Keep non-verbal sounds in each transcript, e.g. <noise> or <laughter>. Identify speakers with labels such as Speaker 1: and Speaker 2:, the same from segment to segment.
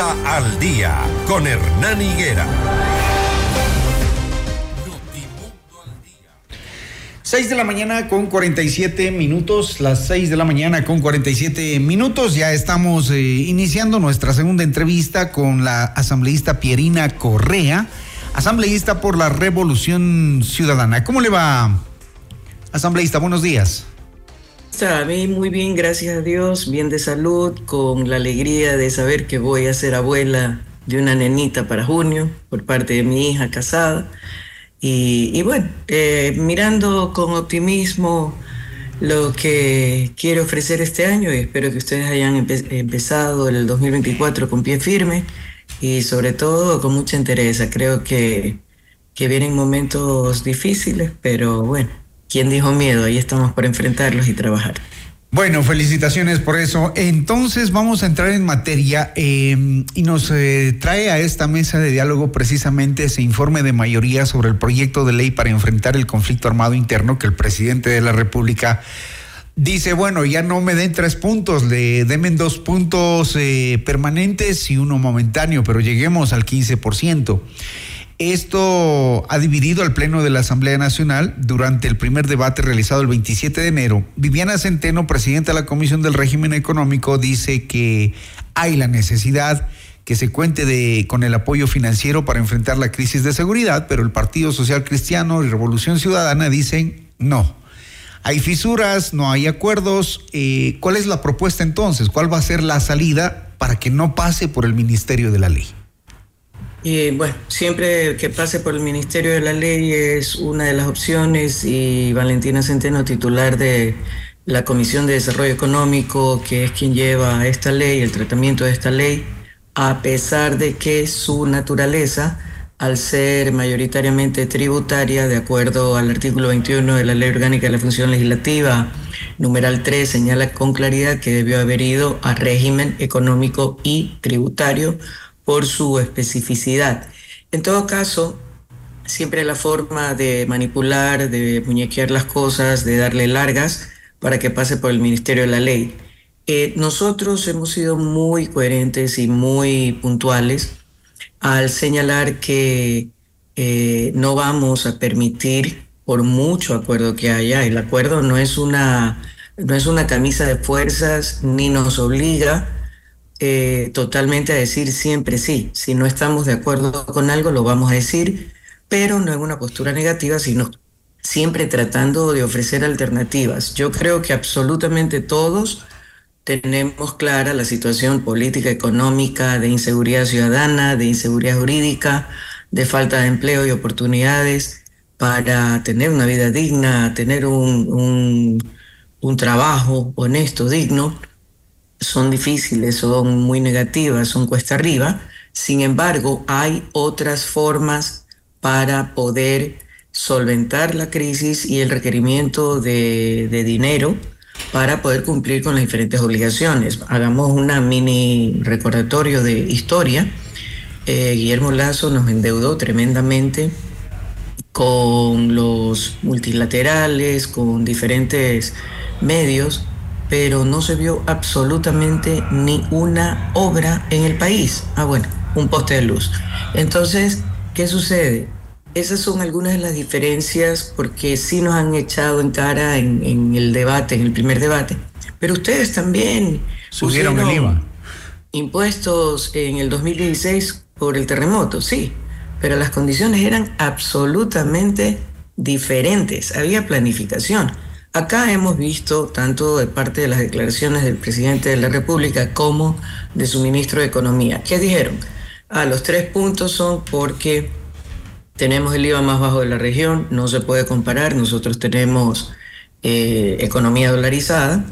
Speaker 1: Al día con Hernán Higuera.
Speaker 2: 6 de la mañana con 47 minutos, las 6 de la mañana con 47 minutos. Ya estamos eh, iniciando nuestra segunda entrevista con la asambleísta Pierina Correa, asambleísta por la Revolución Ciudadana. ¿Cómo le va, asambleísta? Buenos días.
Speaker 3: Está bien, muy bien, gracias a Dios, bien de salud, con la alegría de saber que voy a ser abuela de una nenita para junio por parte de mi hija casada y, bueno, eh, mirando con optimismo lo que quiero ofrecer este año y espero que ustedes hayan empezado el 2024 con pie firme y sobre todo con mucha interés. Creo que, que vienen momentos difíciles, pero bueno, ¿quién dijo miedo? Ahí estamos para enfrentarlos y trabajar.
Speaker 2: Bueno, felicitaciones por eso. Entonces vamos a entrar en materia em, y nos eh, trae a esta mesa de diálogo precisamente ese informe de mayoría sobre el proyecto de ley para enfrentar el conflicto armado interno que el presidente de la República dice, bueno, ya no me den tres puntos, le denme dos puntos eh, permanentes y uno momentáneo, pero lleguemos al 15%. Esto ha dividido al Pleno de la Asamblea Nacional durante el primer debate realizado el 27 de enero. Viviana Centeno, presidenta de la Comisión del Régimen Económico, dice que hay la necesidad que se cuente con el apoyo financiero para enfrentar la crisis de seguridad, pero el Partido Social Cristiano y Revolución Ciudadana dicen no. Hay fisuras, no hay acuerdos. Eh, ¿Cuál es la propuesta entonces? ¿Cuál va a ser la salida para que no pase por el Ministerio de la Ley?
Speaker 3: Y bueno, siempre que pase por el Ministerio de la Ley es una de las opciones y Valentina Centeno, titular de la Comisión de Desarrollo Económico, que es quien lleva esta ley, el tratamiento de esta ley, a pesar de que su naturaleza, al ser mayoritariamente tributaria, de acuerdo al artículo 21 de la Ley Orgánica de la Función Legislativa, numeral 3, señala con claridad que debió haber ido a régimen económico y tributario por su especificidad. En todo caso, siempre la forma de manipular, de muñequear las cosas, de darle largas para que pase por el Ministerio de la Ley. Eh, nosotros hemos sido muy coherentes y muy puntuales al señalar que eh, no vamos a permitir, por mucho acuerdo que haya, el acuerdo no es una, no es una camisa de fuerzas ni nos obliga eh, totalmente a decir siempre sí. Si no estamos de acuerdo con algo, lo vamos a decir, pero no en una postura negativa, sino siempre tratando de ofrecer alternativas. Yo creo que absolutamente todos tenemos clara la situación política, económica, de inseguridad ciudadana, de inseguridad jurídica, de falta de empleo y oportunidades para tener una vida digna, tener un, un trabajo honesto, digno son difíciles, son muy negativas, son cuesta arriba. Sin embargo, hay otras formas para poder solventar la crisis y el requerimiento de, dinero para poder cumplir con las diferentes obligaciones. Hagamos una mini recordatorio de historia. Eh, Guillermo Lazo nos endeudó tremendamente con los multilaterales, con diferentes medios pero no se vio absolutamente ni una obra en el país. Ah, bueno, un poste de luz. Entonces, ¿qué sucede? Esas son algunas de las diferencias porque sí nos han echado en cara en, el debate, en el primer debate. Pero ustedes también
Speaker 2: subieron el IVA.
Speaker 3: Impuestos en el 2016 por el terremoto, sí, pero las condiciones eran absolutamente diferentes. Había planificación. Acá hemos visto, tanto de parte de las declaraciones del presidente de la República como de su ministro de Economía, ¿qué dijeron? A los tres puntos son porque tenemos el IVA más bajo de la región, no se puede comparar, nosotros tenemos eh, economía dolarizada,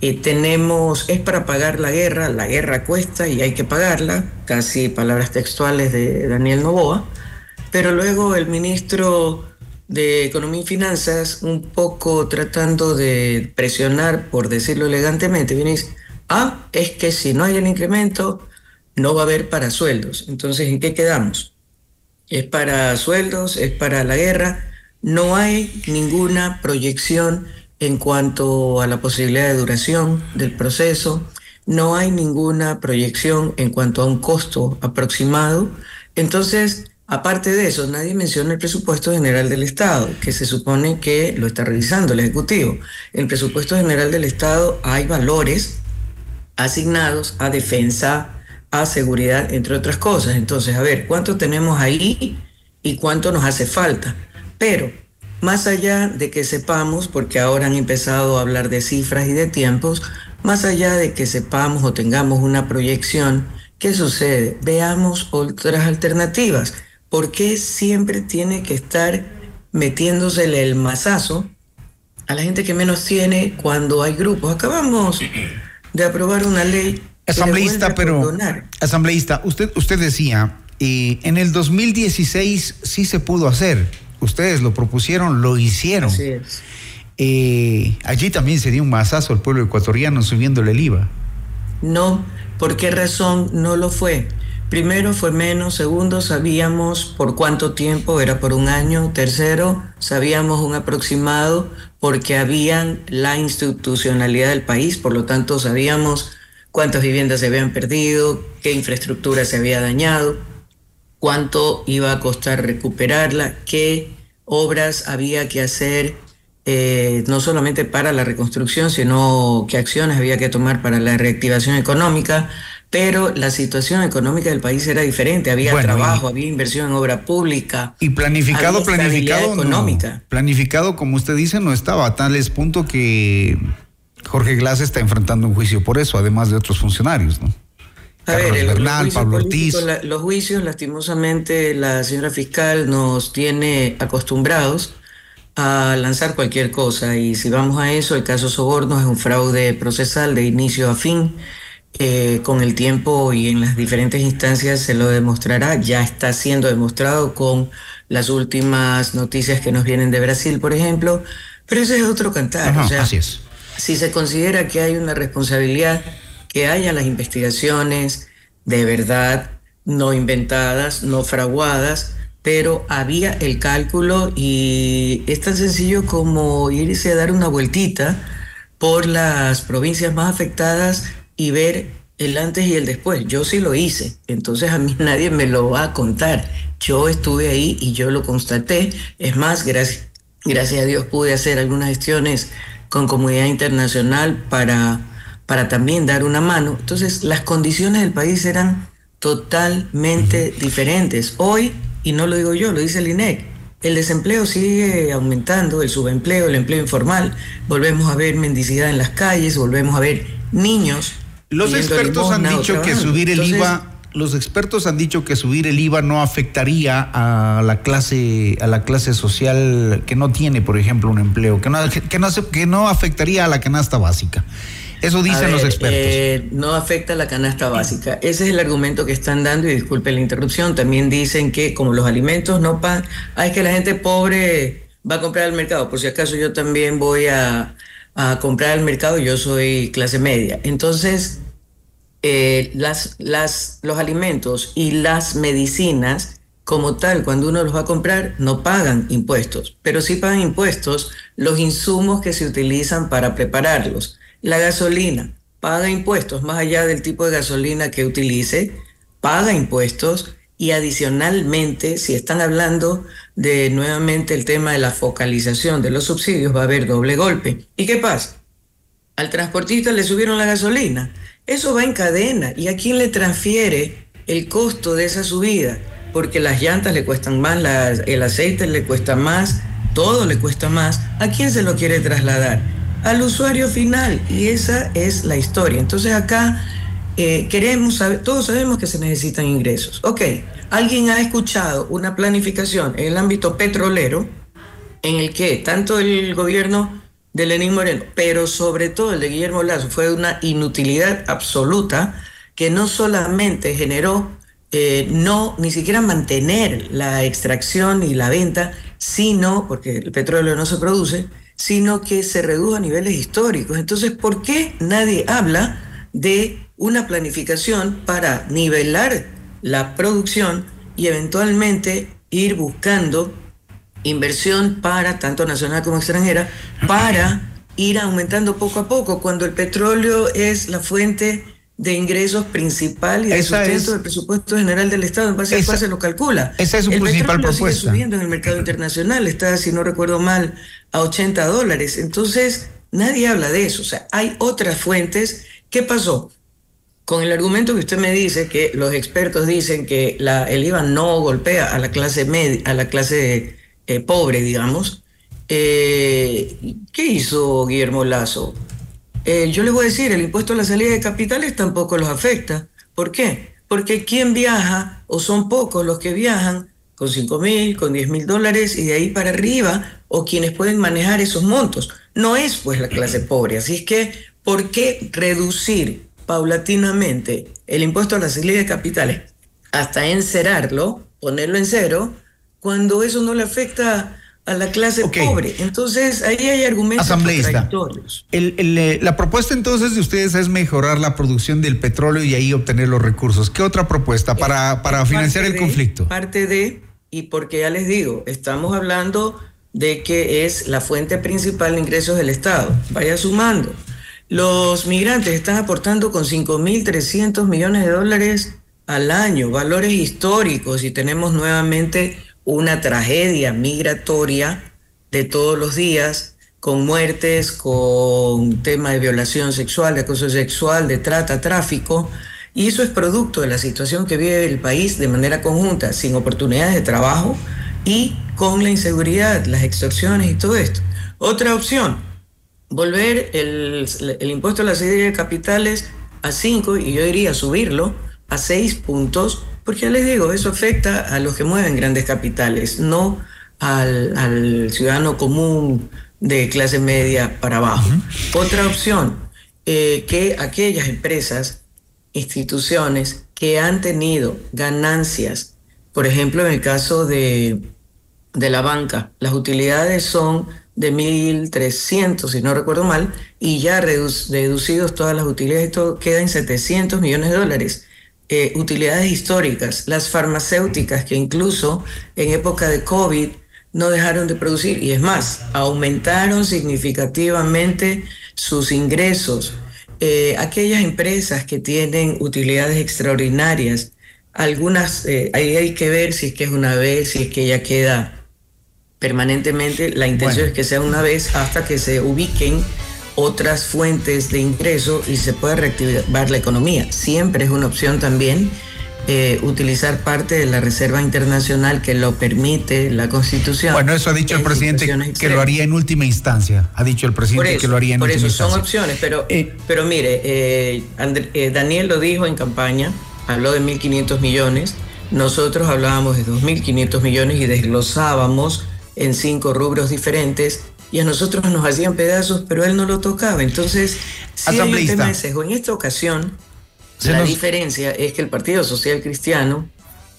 Speaker 3: y tenemos, es para pagar la guerra, la guerra cuesta y hay que pagarla, casi palabras textuales de Daniel Novoa, pero luego el ministro de Economía y Finanzas, un poco tratando de presionar, por decirlo elegantemente, viene ah, es que si no hay el incremento, no va a haber para sueldos. Entonces, ¿en qué quedamos? ¿Es para sueldos? ¿Es para la guerra? No hay ninguna proyección en cuanto a la posibilidad de duración del proceso, no hay ninguna proyección en cuanto a un costo aproximado. Entonces, aparte de eso, nadie menciona el presupuesto general del Estado, que se supone que lo está revisando el Ejecutivo. El presupuesto general del Estado hay valores asignados a defensa, a seguridad, entre otras cosas. Entonces, a ver, ¿cuánto tenemos ahí y cuánto nos hace falta? Pero, más allá de que sepamos, porque ahora han empezado a hablar de cifras y de tiempos, más allá de que sepamos o tengamos una proyección, ¿qué sucede? Veamos otras alternativas. ¿Por qué siempre tiene que estar metiéndosele el mazazo a la gente que menos tiene cuando hay grupos? Acabamos de aprobar una ley
Speaker 2: Asambleísta, pero asambleísta, usted, usted decía, y en el 2016 sí se pudo hacer. Ustedes lo propusieron, lo hicieron.
Speaker 3: Así es.
Speaker 2: Eh, allí también se dio un masazo al pueblo ecuatoriano subiéndole el IVA.
Speaker 3: No, ¿por qué razón no lo fue? Primero fue menos, segundo sabíamos por cuánto tiempo, era por un año, tercero sabíamos un aproximado porque habían la institucionalidad del país, por lo tanto sabíamos cuántas viviendas se habían perdido, qué infraestructura se había dañado, cuánto iba a costar recuperarla, qué obras había que hacer, eh, no solamente para la reconstrucción, sino qué acciones había que tomar para la reactivación económica. Pero la situación económica del país era diferente, había trabajo, había inversión en obra pública.
Speaker 2: Y planificado, planificado. Económica. planificado, como usted dice, no estaba a tales punto que Jorge Glass está enfrentando un juicio por eso, además de otros funcionarios, ¿no?
Speaker 3: A ver, Bernal, Pablo Ortiz. los juicios, lastimosamente, la señora fiscal nos tiene acostumbrados a lanzar cualquier cosa. Y si vamos a eso, el caso Soborno es un fraude procesal de inicio a fin. Eh, con el tiempo y en las diferentes instancias se lo demostrará. Ya está siendo demostrado con las últimas noticias que nos vienen de Brasil, por ejemplo. Pero ese es otro cantar.
Speaker 2: así es
Speaker 3: si se considera que hay una responsabilidad, que haya las investigaciones de verdad, no inventadas, no fraguadas, pero había el cálculo y es tan sencillo como irse a dar una vueltita por las provincias más afectadas y ver el antes y el después. Yo sí lo hice, entonces a mí <laughs> nadie me lo va a contar. Yo estuve ahí y yo lo constaté. Es más, gracias, gracias a Dios pude hacer algunas gestiones con comunidad internacional para, para también dar una mano. Entonces, las condiciones del país eran totalmente diferentes. Hoy, y no lo digo yo, lo dice el INEC, el desempleo sigue aumentando, el subempleo, el empleo informal, volvemos a ver mendicidad en las calles, volvemos a ver niños.
Speaker 2: Los expertos han dicho que subir el IVA los expertos han dicho que subir el IVA no afectaría a la clase a la clase social que no tiene, por ejemplo, un empleo, que no que no, que no afectaría a la canasta básica. Eso dicen los expertos.
Speaker 3: Eh, no afecta a la canasta básica. Ese es el argumento que están dando y disculpe la interrupción. También dicen que como los alimentos no pagan, hay que la gente pobre va a comprar al mercado. Por si acaso yo también voy a, a comprar al mercado, yo soy clase media. Entonces, eh, las, las, los alimentos y las medicinas, como tal, cuando uno los va a comprar, no pagan impuestos, pero sí pagan impuestos los insumos que se utilizan para prepararlos. La gasolina paga impuestos, más allá del tipo de gasolina que utilice, paga impuestos y adicionalmente, si están hablando de nuevamente el tema de la focalización de los subsidios, va a haber doble golpe. ¿Y qué pasa? Al transportista le subieron la gasolina eso va en cadena. ¿Y a quién le transfiere el costo de esa subida? Porque las llantas le cuestan más, el aceite le cuesta más, todo le cuesta más. ¿A quién se lo quiere trasladar? Al usuario final. Y esa es la historia. Entonces acá eh, queremos todos sabemos que se necesitan ingresos. Ok, alguien ha escuchado una planificación en el ámbito petrolero en el que tanto el gobierno de Lenín Moreno, pero sobre todo el de Guillermo Lazo fue una inutilidad absoluta que no solamente generó eh, no ni siquiera mantener la extracción y la venta, sino, porque el petróleo no se produce, sino que se redujo a niveles históricos. Entonces, ¿por qué nadie habla de una planificación para nivelar la producción y eventualmente ir buscando inversión para, tanto nacional como extranjera, para ir aumentando poco a poco, cuando el petróleo es la fuente de ingresos principal y de sustento del presupuesto general del Estado, en base a cuál se lo calcula.
Speaker 2: Esa es su principal propuesta.
Speaker 3: Sigue subiendo en el mercado internacional, está, si no recuerdo mal, a 80 dólares. Entonces, nadie habla de eso. O sea, hay otras fuentes. ¿Qué pasó? Con el argumento que usted me dice, que los expertos dicen que el IVA no golpea a la clase media, a la clase eh, pobre, digamos. Eh, ¿Qué hizo Guillermo Lazo? Eh, yo les voy a decir, el impuesto a la salida de capitales tampoco los afecta. ¿Por qué? Porque quien viaja, o son pocos los que viajan, con 5 mil, con 10 mil dólares y de ahí para arriba, o quienes pueden manejar esos montos. No es pues la clase pobre. Así es que, ¿por qué reducir paulatinamente el impuesto a la salida de capitales hasta encerarlo, ponerlo en cero, cuando eso no le afecta a la clase pobre. Entonces, ahí hay argumentos contradictorios.
Speaker 2: Eh, la propuesta entonces de ustedes es mejorar la producción del petróleo y ahí obtener los recursos. ¿Qué otra propuesta para, para financiar el conflicto?
Speaker 3: Parte de, y porque ya les digo, estamos hablando de que es la fuente principal de ingresos del Estado. Vaya sumando. Los migrantes están aportando con 5.300 millones de dólares al año, valores históricos, y tenemos nuevamente una tragedia migratoria de todos los días, con muertes, con tema de violación sexual, de acoso sexual, de trata, tráfico, y eso es producto de la situación que vive el país de manera conjunta, sin oportunidades de trabajo y con la inseguridad, las extorsiones y todo esto. Otra opción, volver el, el impuesto a la salida de capitales a 5 y yo diría subirlo a 6 puntos porque ya les digo, eso afecta a los que mueven grandes capitales, no al, ciudadano común de clase media para abajo. Otra opción, eh, que aquellas empresas, instituciones que han tenido ganancias, por ejemplo, en el caso de, de la banca, las utilidades son de 1.300, si no recuerdo mal, y ya reducidos todas las utilidades, esto queda en 700 millones de dólares. Eh, utilidades históricas, las farmacéuticas que incluso en época de COVID no dejaron de producir y es más, aumentaron significativamente sus ingresos. Eh, aquellas empresas que tienen utilidades extraordinarias, algunas, eh, ahí hay que ver si es que es una vez, si es que ya queda permanentemente. La intención es que sea una vez hasta que se ubiquen otras fuentes de ingreso y se puede reactivar la economía. Siempre es una opción también eh, utilizar parte de la Reserva Internacional que lo permite la Constitución.
Speaker 2: Bueno, eso ha dicho el presidente que lo haría en última instancia. Ha dicho el presidente que lo haría en última instancia.
Speaker 3: Por eso son opciones, pero, eh, pero mire, eh, Daniel lo dijo en campaña, habló de 1.500 millones, nosotros hablábamos de 2.500 millones y desglosábamos en cinco rubros diferentes y a nosotros nos hacían pedazos, pero él no lo tocaba. Entonces, sí hay un tema de sesgo. En esta ocasión, la diferencia es que el Partido Social Cristiano,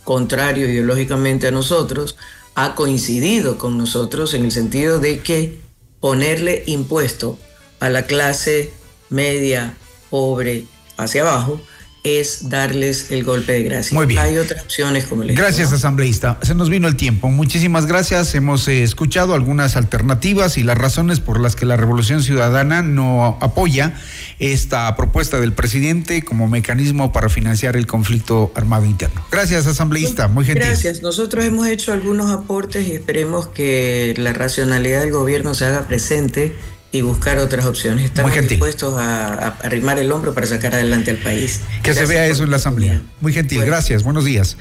Speaker 3: contrario ideológicamente a nosotros, ha coincidido con nosotros en el sentido de que ponerle impuesto a la clase media, pobre, hacia abajo, es darles el golpe de gracia.
Speaker 2: Muy bien.
Speaker 3: Hay otras opciones como les
Speaker 2: Gracias, asambleísta. Se nos vino el tiempo. Muchísimas gracias. Hemos eh, escuchado algunas alternativas y las razones por las que la Revolución Ciudadana no apoya esta propuesta del presidente como mecanismo para financiar el conflicto armado interno. Gracias, asambleísta. Muy gentil.
Speaker 3: Gracias. Nosotros hemos hecho algunos aportes y esperemos que la racionalidad del gobierno se haga presente y buscar otras opciones. Estamos dispuestos a, arrimar el hombro para sacar adelante al país.
Speaker 2: Que se vea eso en la Asamblea. Muy gentil, gracias, buenos días.